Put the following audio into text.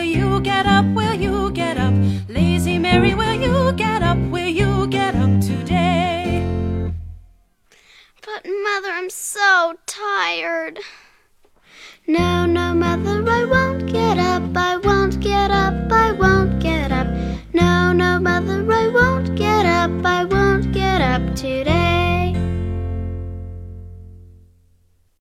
Will you get up? Will you get up? Lazy Mary, will you get up? Will you get up today? But, Mother, I'm so tired. No, no, Mother, I won't get up. I won't get up. I won't get up. No, no, Mother, I won't get up. I won't get up today.